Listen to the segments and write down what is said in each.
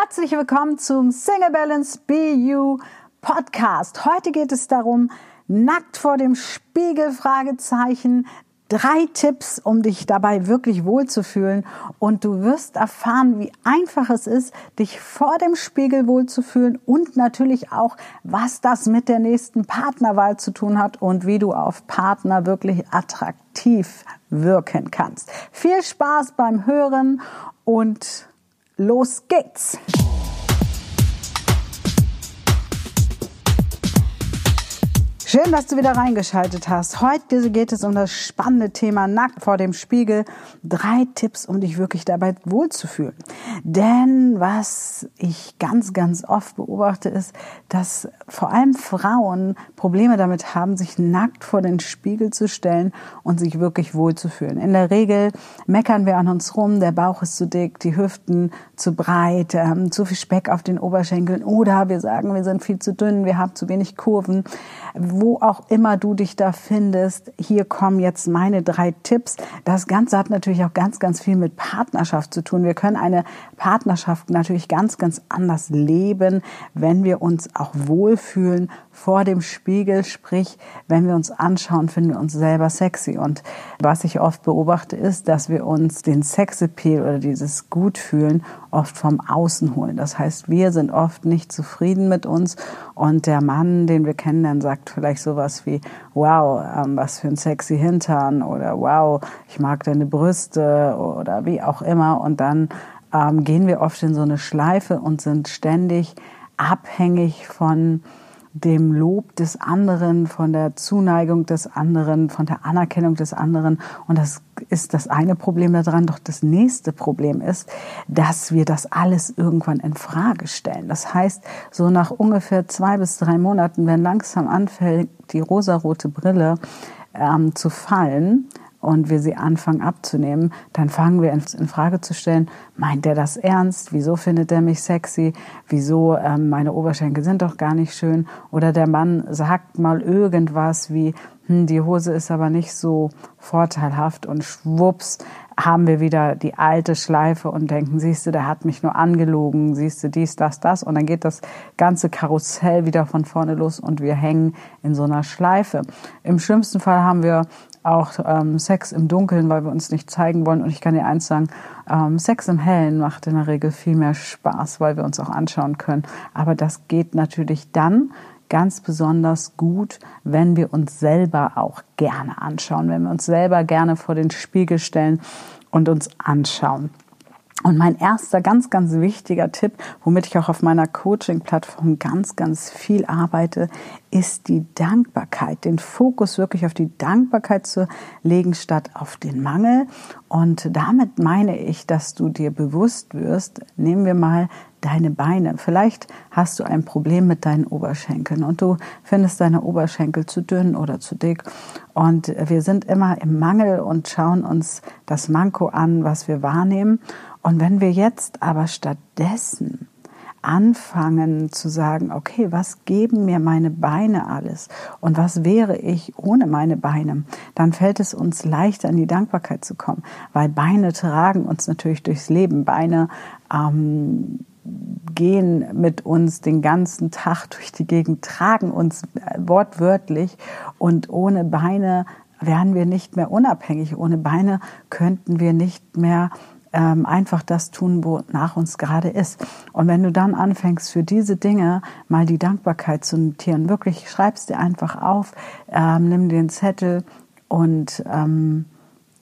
Herzlich willkommen zum Single Balance BU Podcast. Heute geht es darum, nackt vor dem Spiegel Fragezeichen drei Tipps, um dich dabei wirklich wohlzufühlen. Und du wirst erfahren, wie einfach es ist, dich vor dem Spiegel wohlzufühlen und natürlich auch, was das mit der nächsten Partnerwahl zu tun hat und wie du auf Partner wirklich attraktiv wirken kannst. Viel Spaß beim Hören und los geht's! Schön, dass du wieder reingeschaltet hast. Heute geht es um das spannende Thema Nackt vor dem Spiegel. Drei Tipps, um dich wirklich dabei wohlzufühlen. Denn was ich ganz, ganz oft beobachte, ist, dass vor allem Frauen Probleme damit haben, sich nackt vor den Spiegel zu stellen und sich wirklich wohlzufühlen. In der Regel meckern wir an uns rum, der Bauch ist zu dick, die Hüften zu breit, ähm, zu viel Speck auf den Oberschenkeln oder wir sagen, wir sind viel zu dünn, wir haben zu wenig Kurven wo auch immer du dich da findest, hier kommen jetzt meine drei Tipps. Das Ganze hat natürlich auch ganz, ganz viel mit Partnerschaft zu tun. Wir können eine Partnerschaft natürlich ganz, ganz anders leben, wenn wir uns auch wohlfühlen vor dem Spiegel, sprich, wenn wir uns anschauen, finden wir uns selber sexy. Und was ich oft beobachte, ist, dass wir uns den Sexappeal oder dieses Gutfühlen oft vom Außen holen. Das heißt, wir sind oft nicht zufrieden mit uns und der Mann, den wir kennenlernen, sagt vielleicht sowas wie, wow, ähm, was für ein sexy Hintern oder wow, ich mag deine Brüste oder wie auch immer. Und dann ähm, gehen wir oft in so eine Schleife und sind ständig abhängig von dem Lob des anderen, von der Zuneigung des anderen, von der Anerkennung des anderen. Und das ist das eine Problem daran. Doch das nächste Problem ist, dass wir das alles irgendwann in Frage stellen. Das heißt, so nach ungefähr zwei bis drei Monaten, wenn langsam anfängt, die rosarote Brille ähm, zu fallen, und wir sie anfangen abzunehmen, dann fangen wir in Frage zu stellen, meint der das ernst? Wieso findet er mich sexy? Wieso ähm, meine Oberschenkel sind doch gar nicht schön? Oder der Mann sagt mal irgendwas wie, hm, die Hose ist aber nicht so vorteilhaft und schwupps haben wir wieder die alte Schleife und denken, siehst du, der hat mich nur angelogen, siehst du dies, das, das und dann geht das ganze Karussell wieder von vorne los und wir hängen in so einer Schleife. Im schlimmsten Fall haben wir auch ähm, Sex im Dunkeln, weil wir uns nicht zeigen wollen. Und ich kann dir eins sagen, ähm, Sex im Hellen macht in der Regel viel mehr Spaß, weil wir uns auch anschauen können. Aber das geht natürlich dann ganz besonders gut, wenn wir uns selber auch gerne anschauen, wenn wir uns selber gerne vor den Spiegel stellen und uns anschauen. Und mein erster ganz, ganz wichtiger Tipp, womit ich auch auf meiner Coaching-Plattform ganz, ganz viel arbeite, ist die Dankbarkeit. Den Fokus wirklich auf die Dankbarkeit zu legen, statt auf den Mangel. Und damit meine ich, dass du dir bewusst wirst, nehmen wir mal deine Beine. Vielleicht hast du ein Problem mit deinen Oberschenkeln und du findest deine Oberschenkel zu dünn oder zu dick. Und wir sind immer im Mangel und schauen uns das Manko an, was wir wahrnehmen. Und wenn wir jetzt aber stattdessen anfangen zu sagen, okay, was geben mir meine Beine alles und was wäre ich ohne meine Beine, dann fällt es uns leichter in die Dankbarkeit zu kommen, weil Beine tragen uns natürlich durchs Leben. Beine ähm, gehen mit uns den ganzen Tag durch die Gegend, tragen uns wortwörtlich und ohne Beine wären wir nicht mehr unabhängig. Ohne Beine könnten wir nicht mehr ähm, einfach das tun, wo nach uns gerade ist. Und wenn du dann anfängst, für diese Dinge mal die Dankbarkeit zu notieren, wirklich schreibst dir einfach auf, ähm, nimm den Zettel und ähm,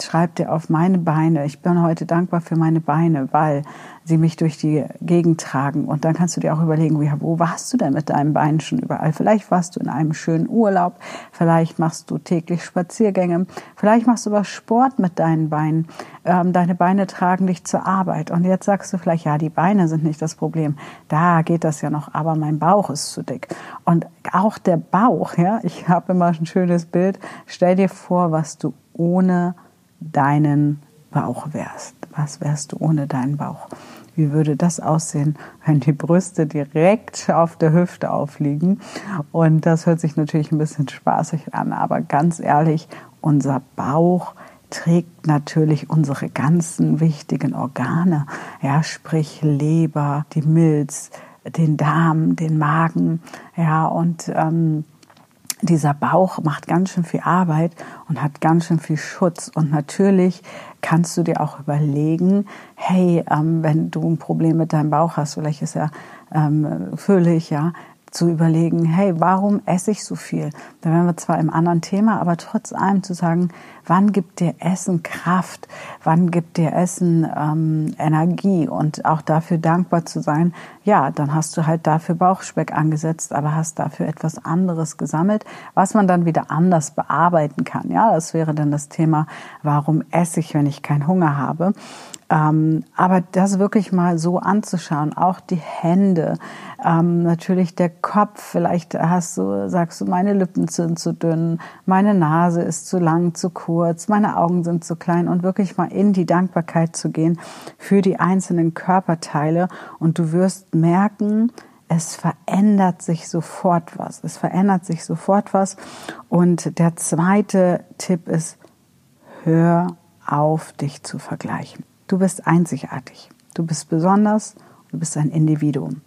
schreib dir auf meine Beine. Ich bin heute dankbar für meine Beine, weil sie mich durch die Gegend tragen. Und dann kannst du dir auch überlegen, wo warst du denn mit deinen Beinen schon überall? Vielleicht warst du in einem schönen Urlaub, vielleicht machst du täglich Spaziergänge, vielleicht machst du was Sport mit deinen Beinen. Ähm, deine Beine tragen dich zur Arbeit. Und jetzt sagst du vielleicht, ja, die Beine sind nicht das Problem. Da geht das ja noch, aber mein Bauch ist zu dick. Und auch der Bauch, ja, ich habe immer ein schönes Bild. Stell dir vor, was du ohne deinen Bauch wärst. Was wärst du ohne deinen Bauch? Wie würde das aussehen, wenn die Brüste direkt auf der Hüfte aufliegen? Und das hört sich natürlich ein bisschen spaßig an, aber ganz ehrlich, unser Bauch trägt natürlich unsere ganzen wichtigen Organe, ja, sprich Leber, die Milz, den Darm, den Magen, ja, und ähm, dieser Bauch macht ganz schön viel Arbeit und hat ganz schön viel Schutz. Und natürlich kannst du dir auch überlegen, hey, ähm, wenn du ein Problem mit deinem Bauch hast, vielleicht ist er ähm, füllig, ja, zu überlegen, hey, warum esse ich so viel? Da wären wir zwar im anderen Thema, aber trotz allem zu sagen, wann gibt dir Essen Kraft? Wann gibt dir Essen ähm, Energie? Und auch dafür dankbar zu sein, ja, dann hast du halt dafür Bauchspeck angesetzt, aber hast dafür etwas anderes gesammelt, was man dann wieder anders bearbeiten kann. Ja, das wäre dann das Thema, warum esse ich, wenn ich keinen Hunger habe? Ähm, aber das wirklich mal so anzuschauen, auch die Hände, ähm, natürlich der Kopf, vielleicht hast du, sagst du, meine Lippen sind zu dünn, meine Nase ist zu lang, zu kurz, meine Augen sind zu klein und wirklich mal in die Dankbarkeit zu gehen für die einzelnen Körperteile und du wirst merken, es verändert sich sofort was. Es verändert sich sofort was. Und der zweite Tipp ist, hör auf, dich zu vergleichen. Du bist einzigartig. Du bist besonders. Du bist ein Individuum.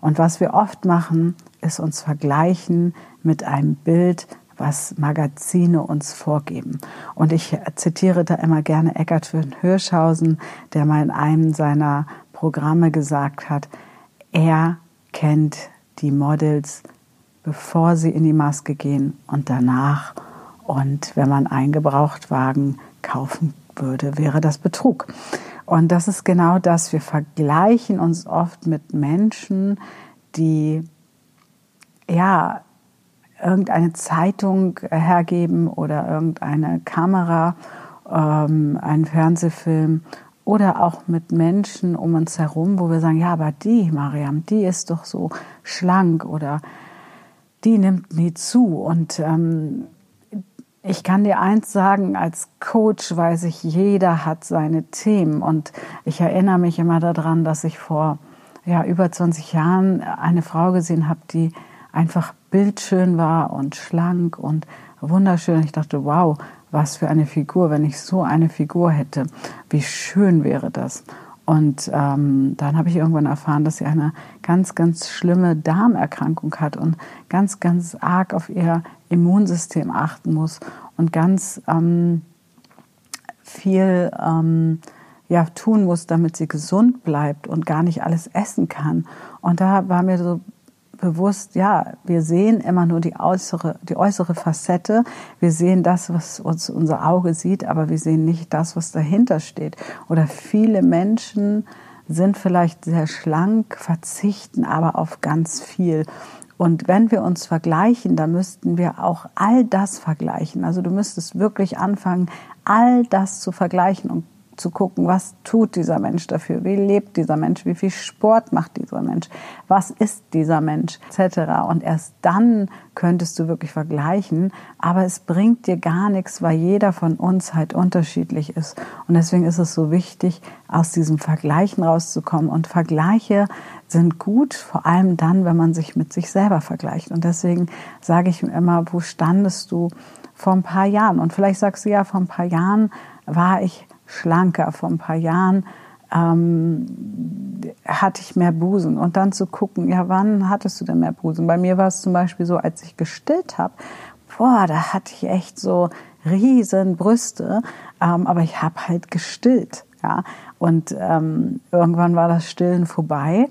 Und was wir oft machen, ist uns vergleichen mit einem Bild, was Magazine uns vorgeben. Und ich zitiere da immer gerne Eckart von Hirschhausen, der mal in einem seiner Programme gesagt hat, er kennt die Models, bevor sie in die Maske gehen und danach. Und wenn man einen Gebrauchtwagen kaufen würde, wäre das Betrug. Und das ist genau das. Wir vergleichen uns oft mit Menschen, die ja irgendeine Zeitung hergeben oder irgendeine Kamera, ähm, einen Fernsehfilm oder auch mit Menschen um uns herum, wo wir sagen, ja, aber die, Mariam, die ist doch so schlank oder die nimmt nie zu. Und ähm, ich kann dir eins sagen, als Coach weiß ich, jeder hat seine Themen. Und ich erinnere mich immer daran, dass ich vor ja, über 20 Jahren eine Frau gesehen habe, die einfach bildschön war und schlank und wunderschön. Ich dachte, wow, was für eine Figur, wenn ich so eine Figur hätte. Wie schön wäre das. Und ähm, dann habe ich irgendwann erfahren, dass sie eine ganz, ganz schlimme Darmerkrankung hat und ganz, ganz arg auf ihr Immunsystem achten muss und ganz ähm, viel ähm, ja, tun muss, damit sie gesund bleibt und gar nicht alles essen kann. Und da war mir so bewusst, ja, wir sehen immer nur die äußere, die äußere Facette. Wir sehen das, was uns unser Auge sieht, aber wir sehen nicht das, was dahinter steht. Oder viele Menschen sind vielleicht sehr schlank, verzichten aber auf ganz viel. Und wenn wir uns vergleichen, dann müssten wir auch all das vergleichen. Also du müsstest wirklich anfangen, all das zu vergleichen und zu gucken, was tut dieser Mensch dafür, wie lebt dieser Mensch, wie viel Sport macht dieser Mensch, was ist dieser Mensch, etc. Und erst dann könntest du wirklich vergleichen, aber es bringt dir gar nichts, weil jeder von uns halt unterschiedlich ist. Und deswegen ist es so wichtig, aus diesem Vergleichen rauszukommen. Und Vergleiche sind gut, vor allem dann, wenn man sich mit sich selber vergleicht. Und deswegen sage ich mir immer, wo standest du vor ein paar Jahren? Und vielleicht sagst du ja, vor ein paar Jahren war ich schlanker. Vor ein paar Jahren ähm, hatte ich mehr Busen. Und dann zu gucken, ja, wann hattest du denn mehr Busen? Bei mir war es zum Beispiel so, als ich gestillt habe, boah, da hatte ich echt so riesen Brüste, ähm, aber ich habe halt gestillt. Ja? Und ähm, irgendwann war das Stillen vorbei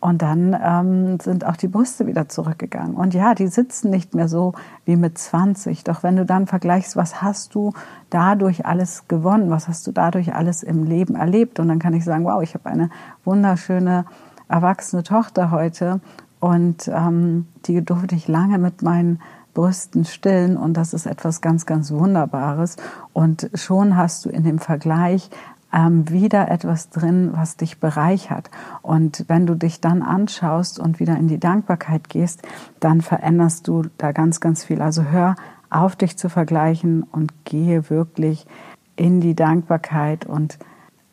und dann ähm, sind auch die Brüste wieder zurückgegangen. Und ja, die sitzen nicht mehr so wie mit 20. Doch wenn du dann vergleichst, was hast du dadurch alles gewonnen? Was hast du dadurch alles im Leben erlebt? Und dann kann ich sagen, wow, ich habe eine wunderschöne erwachsene Tochter heute. Und ähm, die durfte ich lange mit meinen Brüsten stillen und das ist etwas ganz, ganz Wunderbares. Und schon hast du in dem Vergleich ähm, wieder etwas drin, was dich bereichert. Und wenn du dich dann anschaust und wieder in die Dankbarkeit gehst, dann veränderst du da ganz, ganz viel. Also hör auf, dich zu vergleichen und gehe wirklich in die Dankbarkeit und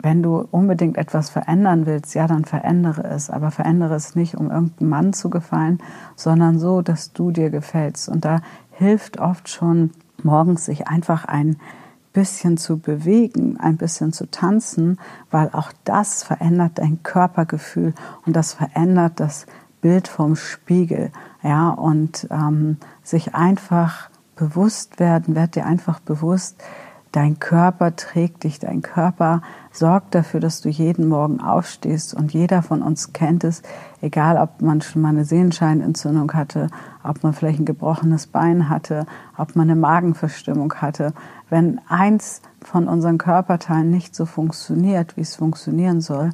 wenn du unbedingt etwas verändern willst, ja, dann verändere es. Aber verändere es nicht, um irgendeinem Mann zu gefallen, sondern so, dass du dir gefällst. Und da hilft oft schon morgens sich einfach ein bisschen zu bewegen, ein bisschen zu tanzen, weil auch das verändert dein Körpergefühl und das verändert das Bild vom Spiegel. Ja, und ähm, sich einfach bewusst werden, werd dir einfach bewusst, dein Körper trägt dich, dein Körper sorgt dafür, dass du jeden Morgen aufstehst und jeder von uns kennt es, egal ob man schon mal eine Sehenscheinentzündung hatte, ob man vielleicht ein gebrochenes Bein hatte, ob man eine Magenverstimmung hatte. Wenn eins von unseren Körperteilen nicht so funktioniert, wie es funktionieren soll,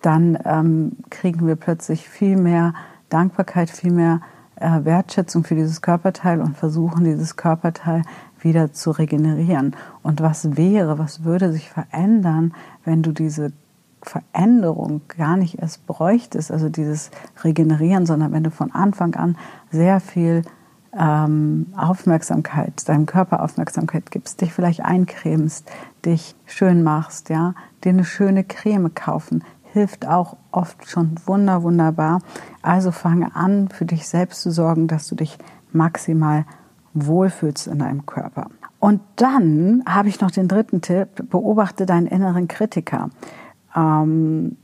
dann ähm, kriegen wir plötzlich viel mehr Dankbarkeit, viel mehr Wertschätzung für dieses Körperteil und versuchen, dieses Körperteil wieder zu regenerieren. Und was wäre, was würde sich verändern, wenn du diese Veränderung gar nicht erst bräuchtest, also dieses Regenerieren, sondern wenn du von Anfang an sehr viel ähm, Aufmerksamkeit, deinem Körper Aufmerksamkeit gibst, dich vielleicht eincremst, dich schön machst, ja, dir eine schöne Creme kaufen, hilft auch oft schon wunder, wunderbar. Also fange an, für dich selbst zu sorgen, dass du dich maximal wohlfühlst in deinem Körper. Und dann habe ich noch den dritten Tipp, beobachte deinen inneren Kritiker. Ähm,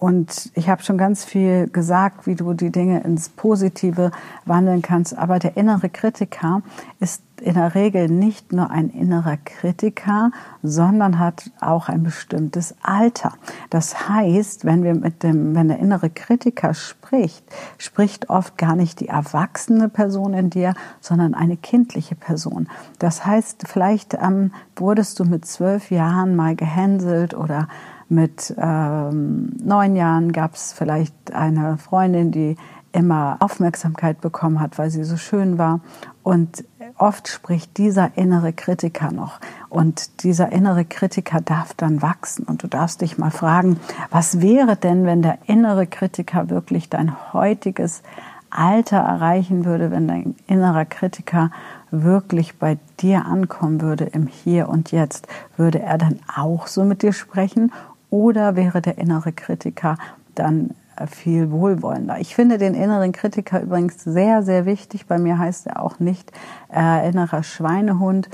und ich habe schon ganz viel gesagt, wie du die Dinge ins Positive wandeln kannst. Aber der innere Kritiker ist in der Regel nicht nur ein innerer Kritiker, sondern hat auch ein bestimmtes Alter. Das heißt, wenn wir mit dem, wenn der innere Kritiker spricht, spricht oft gar nicht die erwachsene Person in dir, sondern eine kindliche Person. Das heißt, vielleicht ähm, wurdest du mit zwölf Jahren mal gehänselt oder mit ähm, neun Jahren gab es vielleicht eine Freundin, die immer Aufmerksamkeit bekommen hat, weil sie so schön war. Und oft spricht dieser innere Kritiker noch. Und dieser innere Kritiker darf dann wachsen. Und du darfst dich mal fragen, was wäre denn, wenn der innere Kritiker wirklich dein heutiges Alter erreichen würde, wenn dein innerer Kritiker wirklich bei dir ankommen würde im Hier und Jetzt? Würde er dann auch so mit dir sprechen oder wäre der innere Kritiker dann äh, viel wohlwollender. Ich finde den inneren Kritiker übrigens sehr, sehr wichtig. Bei mir heißt er auch nicht äh, innerer Schweinehund,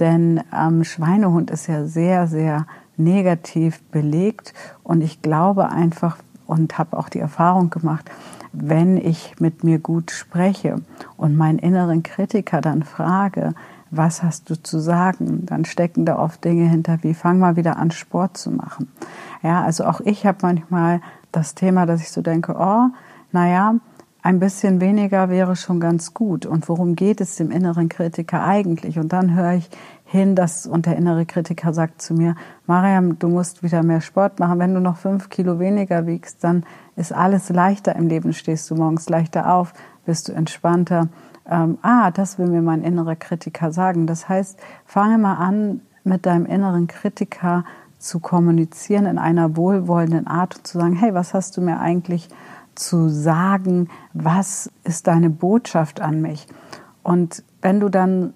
denn ähm, Schweinehund ist ja sehr, sehr negativ belegt und ich glaube einfach und habe auch die Erfahrung gemacht, wenn ich mit mir gut spreche und meinen inneren Kritiker dann frage, was hast du zu sagen? Dann stecken da oft Dinge hinter, wie fang mal wieder an, Sport zu machen. Ja, also auch ich habe manchmal das Thema, dass ich so denke, oh, naja, ein bisschen weniger wäre schon ganz gut. Und worum geht es dem inneren Kritiker eigentlich? Und dann höre ich hin, dass, und der innere Kritiker sagt zu mir, Mariam, du musst wieder mehr Sport machen. Wenn du noch fünf Kilo weniger wiegst, dann ist alles leichter im Leben. Stehst du morgens leichter auf, bist du entspannter ähm, ah, das will mir mein innerer Kritiker sagen. Das heißt, fange mal an, mit deinem inneren Kritiker zu kommunizieren in einer wohlwollenden Art und zu sagen, hey, was hast du mir eigentlich zu sagen? Was ist deine Botschaft an mich? Und wenn du dann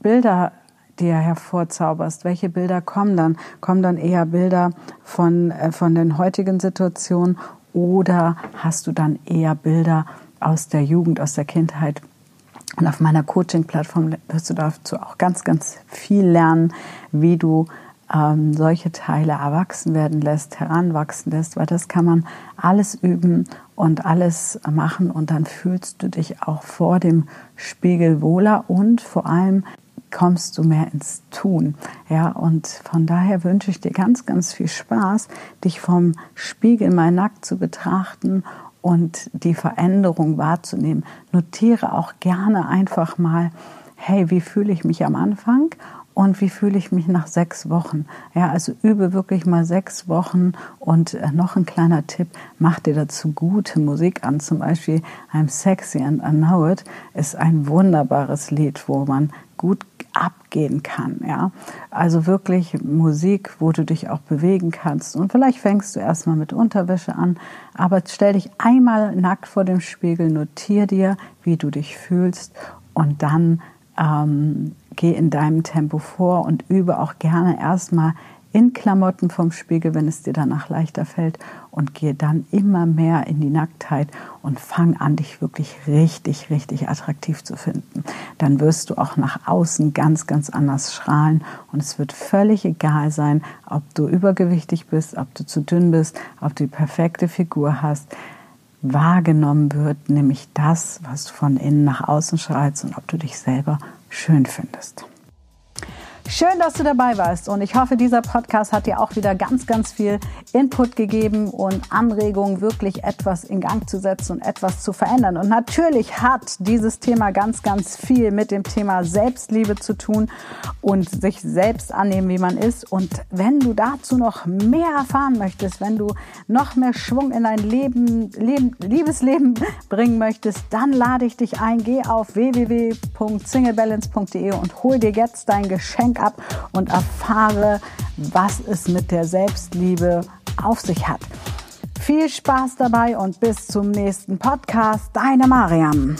Bilder dir hervorzauberst, welche Bilder kommen dann? Kommen dann eher Bilder von, äh, von den heutigen Situationen oder hast du dann eher Bilder aus der Jugend, aus der Kindheit? Und auf meiner Coaching-Plattform wirst du dazu auch ganz, ganz viel lernen, wie du ähm, solche Teile erwachsen werden lässt, heranwachsen lässt, weil das kann man alles üben und alles machen und dann fühlst du dich auch vor dem Spiegel wohler und vor allem kommst du mehr ins Tun. Ja, und von daher wünsche ich dir ganz, ganz viel Spaß, dich vom Spiegel mal nackt zu betrachten und die Veränderung wahrzunehmen. Notiere auch gerne einfach mal, hey, wie fühle ich mich am Anfang und wie fühle ich mich nach sechs Wochen. Ja, also übe wirklich mal sechs Wochen und äh, noch ein kleiner Tipp, mach dir dazu gute Musik an. Zum Beispiel I'm Sexy and I Know It ist ein wunderbares Lied, wo man gut abgehen kann. Ja? Also wirklich Musik, wo du dich auch bewegen kannst. Und vielleicht fängst du erstmal mit Unterwäsche an, aber stell dich einmal nackt vor dem Spiegel, notier dir, wie du dich fühlst und dann ähm, geh in deinem Tempo vor und übe auch gerne erstmal in Klamotten vom Spiegel, wenn es dir danach leichter fällt und gehe dann immer mehr in die Nacktheit und fang an, dich wirklich richtig, richtig attraktiv zu finden. Dann wirst du auch nach außen ganz, ganz anders strahlen und es wird völlig egal sein, ob du übergewichtig bist, ob du zu dünn bist, ob du die perfekte Figur hast wahrgenommen wird, nämlich das, was du von innen nach außen strahlst und ob du dich selber schön findest. Schön, dass du dabei warst und ich hoffe, dieser Podcast hat dir auch wieder ganz, ganz viel Input gegeben und Anregungen, wirklich etwas in Gang zu setzen und etwas zu verändern. Und natürlich hat dieses Thema ganz, ganz viel mit dem Thema Selbstliebe zu tun und sich selbst annehmen, wie man ist. Und wenn du dazu noch mehr erfahren möchtest, wenn du noch mehr Schwung in dein Leben, Leben Liebesleben bringen möchtest, dann lade ich dich ein. Geh auf www.singlebalance.de und hol dir jetzt dein Geschenk ab und erfahre, was es mit der Selbstliebe auf sich hat. Viel Spaß dabei und bis zum nächsten Podcast. Deine Mariam.